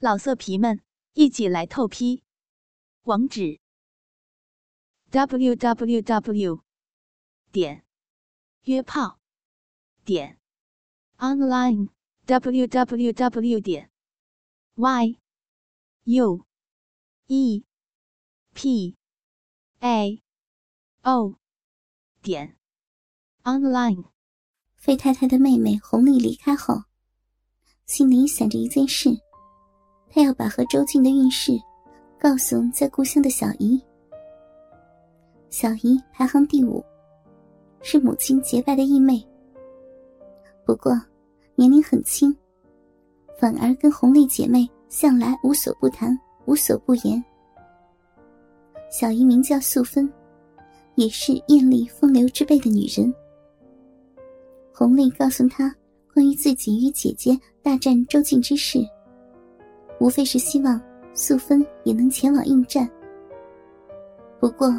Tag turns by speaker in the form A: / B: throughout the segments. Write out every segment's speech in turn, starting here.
A: 老色皮们，一起来透批！网址：w w w 点约炮点 online w w w 点 y u e p a o 点 online。
B: 费太太的妹妹红丽离开后，心里想着一件事。他要把和周静的运势告诉在故乡的小姨。小姨排行第五，是母亲结拜的义妹。不过年龄很轻，反而跟红丽姐妹向来无所不谈、无所不言。小姨名叫素芬，也是艳丽风流之辈的女人。红丽告诉她关于自己与姐姐大战周静之事。无非是希望素芬也能前往应战。不过，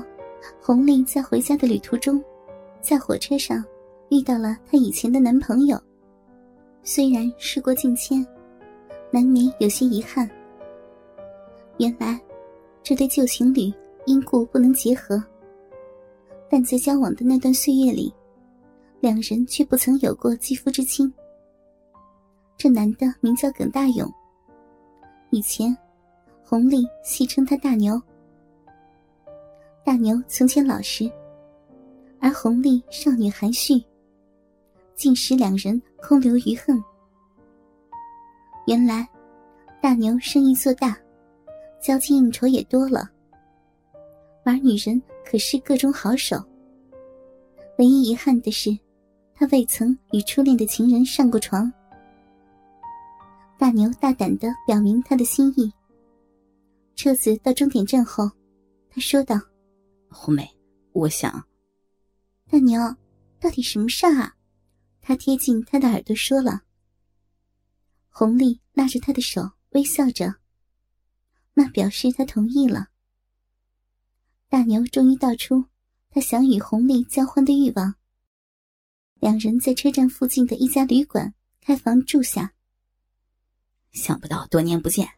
B: 红丽在回家的旅途中，在火车上遇到了她以前的男朋友。虽然事过境迁，难免有些遗憾。原来，这对旧情侣因故不能结合，但在交往的那段岁月里，两人却不曾有过肌肤之亲。这男的名叫耿大勇。以前，红丽戏称他大牛。大牛从前老实，而红丽少女含蓄，竟使两人空留余恨。原来，大牛生意做大，交际应酬也多了，而女人可是各种好手。唯一遗憾的是，他未曾与初恋的情人上过床。大牛大胆的表明他的心意。车子到终点站后，他说道：“
C: 红梅，我想……
B: 大牛，到底什么事啊？”他贴近他的耳朵说了。红丽拉着他的手，微笑着，那表示他同意了。大牛终于道出他想与红丽交换的欲望。两人在车站附近的一家旅馆开房住下。
C: 想不到多年不见，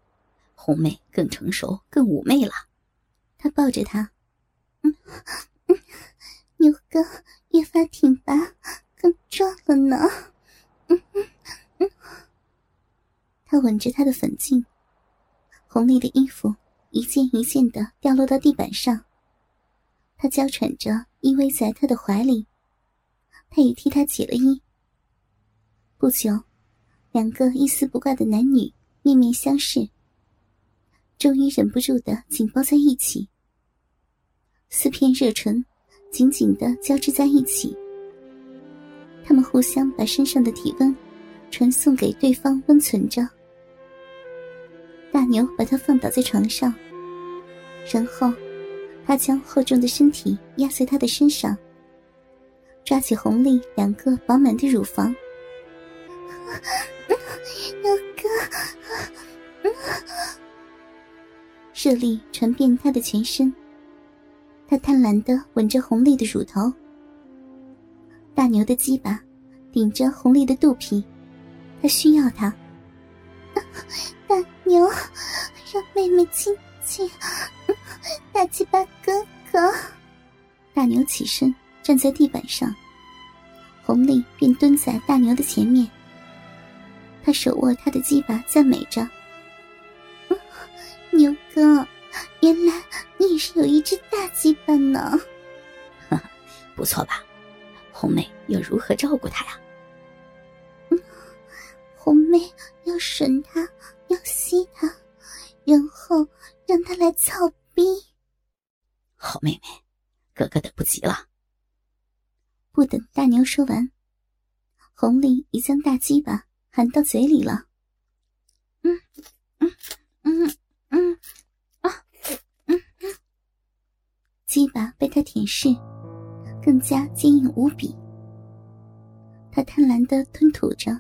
C: 红妹更成熟、更妩媚了。
B: 他抱着她，嗯嗯，牛哥越发挺拔，更壮了呢。嗯嗯嗯。他吻着她的粉颈，红丽的衣服一件一件的掉落到地板上。他娇喘着依偎在他的怀里，他也替他解了衣。不久。两个一丝不挂的男女面面相视，终于忍不住的紧抱在一起，四片热唇紧紧的交织在一起。他们互相把身上的体温传送给对方，温存着。大牛把他放倒在床上，然后他将厚重的身体压在他的身上，抓起红丽两个饱满的乳房。热力传遍他的全身。他贪婪的吻着红丽的乳头。大牛的鸡巴顶着红丽的肚皮，他需要他。大牛，让妹妹亲亲。大鸡巴哥哥。大牛起身站在地板上，红丽便蹲在大牛的前面。他手握他的鸡巴，赞美着：“牛哥，原来你也是有一只大鸡巴呢。”“
C: 不错吧？红妹要如何照顾他呀？”“嗯
B: 红妹要吮他，要吸他，然后让他来操逼。”“
C: 好妹妹，哥哥等不及了。”
B: 不等大牛说完，红丽已将大鸡巴。含到嘴里了，嗯嗯嗯嗯啊嗯嗯，鸡巴被他舔舐，更加坚硬无比。他贪婪的吞吐着，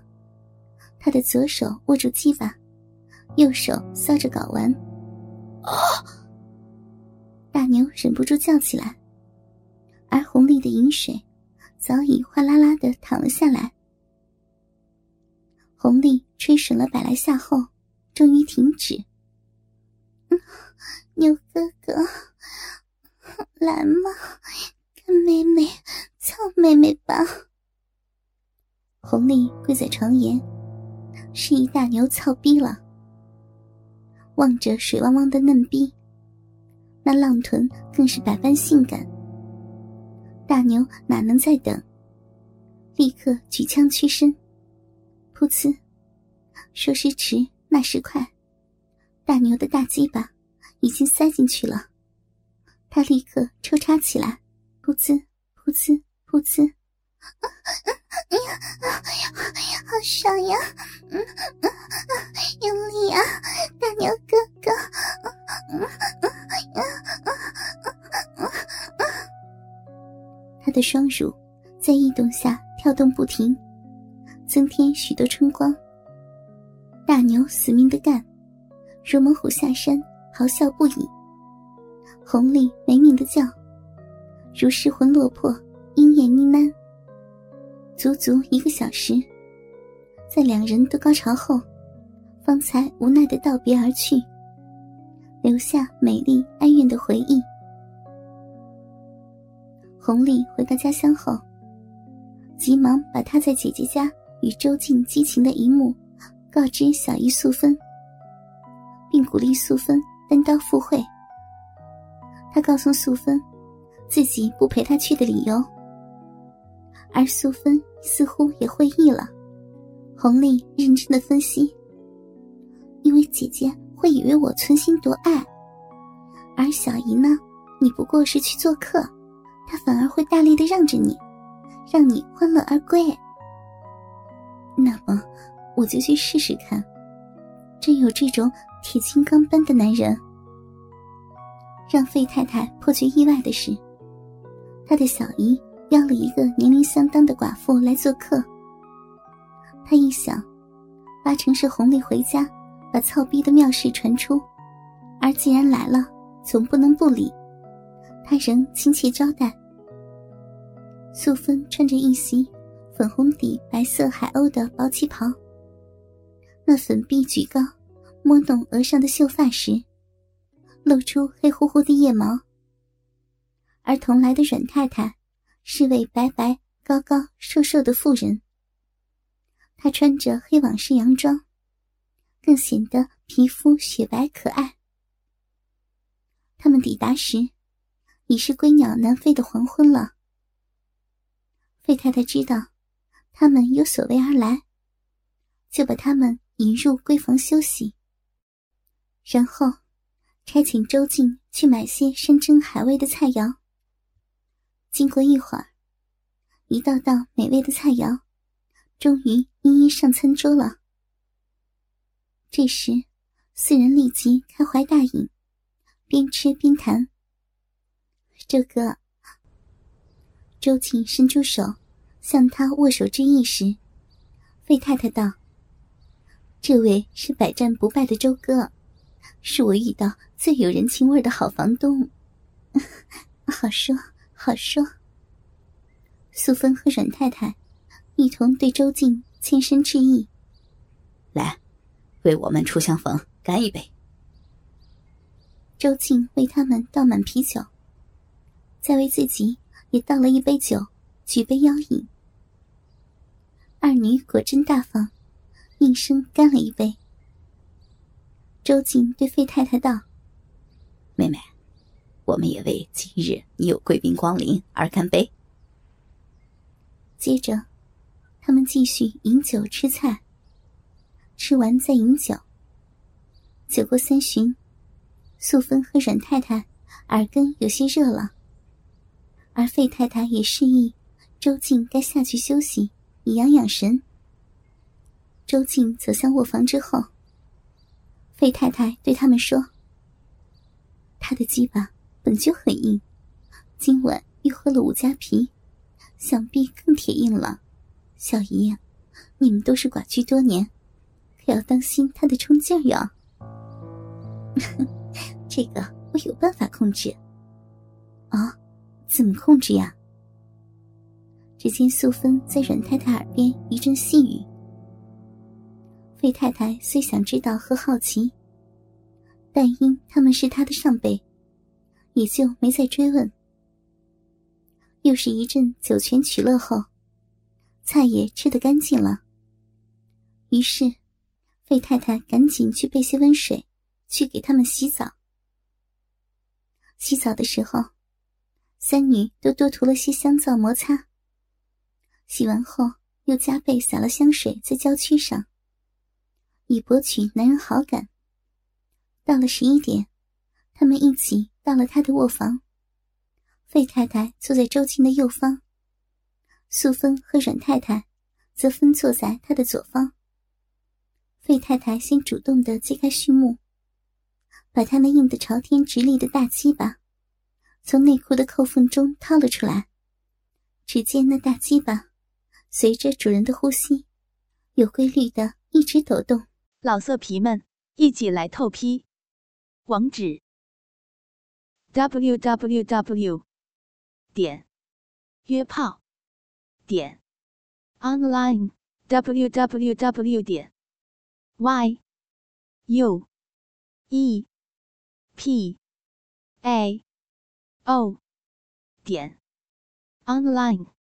B: 他的左手握住鸡巴，右手搔着睾丸。啊！大牛忍不住叫起来，而红丽的饮水早已哗啦啦的淌了下来。红丽吹吮了百来下后，终于停止。牛哥哥，来嘛，干妹妹，操妹妹吧！红丽跪在床沿，示意大牛操逼了。望着水汪汪的嫩逼，那浪臀更是百般性感。大牛哪能再等？立刻举枪屈身，噗呲，说时迟，那时快，大牛的大鸡巴已经塞进去了。他立刻抽插起来，噗呲，噗呲，噗呲。哎呀，好爽呀！嗯嗯嗯用力呀，大牛哥哥！嗯嗯嗯嗯嗯嗯嗯他的双乳在异动下跳动不停，增添许多春光。大牛死命的干，如猛虎下山，嚎笑不已。红丽没命的叫，如失魂落魄，鹰眼呢喃。足足一个小时，在两人都高潮后，方才无奈的道别而去，留下美丽哀怨的回忆。红丽回到家乡后，急忙把她在姐姐家与周静激情的一幕告知小姨素芬，并鼓励素芬单刀赴会。他告诉素芬，自己不陪她去的理由。而素芬似乎也会意了，红丽认真的分析：“因为姐姐会以为我存心夺爱，而小姨呢，你不过是去做客，她反而会大力的让着你，让你欢乐而归。那么，我就去试试看，真有这种铁金刚般的男人。”让费太太颇觉意外的是，她的小姨。邀了一个年龄相当的寡妇来做客。他一想，八成是红丽回家把操逼的妙事传出，而既然来了，总不能不理。他仍亲切招待。素芬穿着一袭粉红底白色海鸥的薄旗袍，那粉臂举高，摸动额上的秀发时，露出黑乎乎的腋毛。而同来的阮太太。是位白白、高高、瘦瘦的妇人。她穿着黑网式洋装，更显得皮肤雪白可爱。他们抵达时，已是归鸟南飞的黄昏了。费太太知道他们有所为而来，就把他们引入闺房休息，然后差遣周静去买些山珍海味的菜肴。经过一会儿，一道道美味的菜肴，终于一一上餐桌了。这时，四人立即开怀大饮，边吃边谈。周哥，周静伸出手向他握手致意时，魏太太道：“这位是百战不败的周哥，是我遇到最有人情味的好房东。好说。”好说。素芬和阮太太一同对周静欠身致意。
C: 来，为我们初相逢干一杯。
B: 周静为他们倒满啤酒，再为自己也倒了一杯酒，举杯邀饮。女果真大方，应声干了一杯。周静对费太太道：“
C: 妹妹。”我们也为今日你有贵宾光临而干杯。
B: 接着，他们继续饮酒吃菜，吃完再饮酒。酒过三巡，素芬和阮太太耳根有些热了，而费太太也示意周静该下去休息，以养养神。周静走向卧房之后，费太太对他们说：“他的鸡巴。”本就很硬，今晚又喝了五加皮，想必更铁硬了。小姨，你们都是寡居多年，可要当心他的冲劲儿哟。这个我有办法控制。啊，怎么控制呀？只见素芬在阮太太耳边一阵细语。费太太虽想知道和好奇，但因他们是他的上辈，也就没再追问。又是一阵酒泉取乐后，菜也吃得干净了。于是，费太太赶紧去备些温水，去给他们洗澡。洗澡的时候，三女都多涂了些香皂摩擦。洗完后，又加倍洒了香水在娇躯上，以博取男人好感。到了十一点，他们一起到了他的卧房。费太太坐在周静的右方，素芬和阮太太则分坐在他的左方。费太太先主动的揭开序幕，把她那硬得朝天直立的大鸡巴从内裤的扣缝中掏了出来。只见那大鸡巴随着主人的呼吸，有规律的一直抖动。
A: 老色皮们，一起来透批！网址：w w w. 点约炮点 online w w w. 点 y u e p a o 点 online。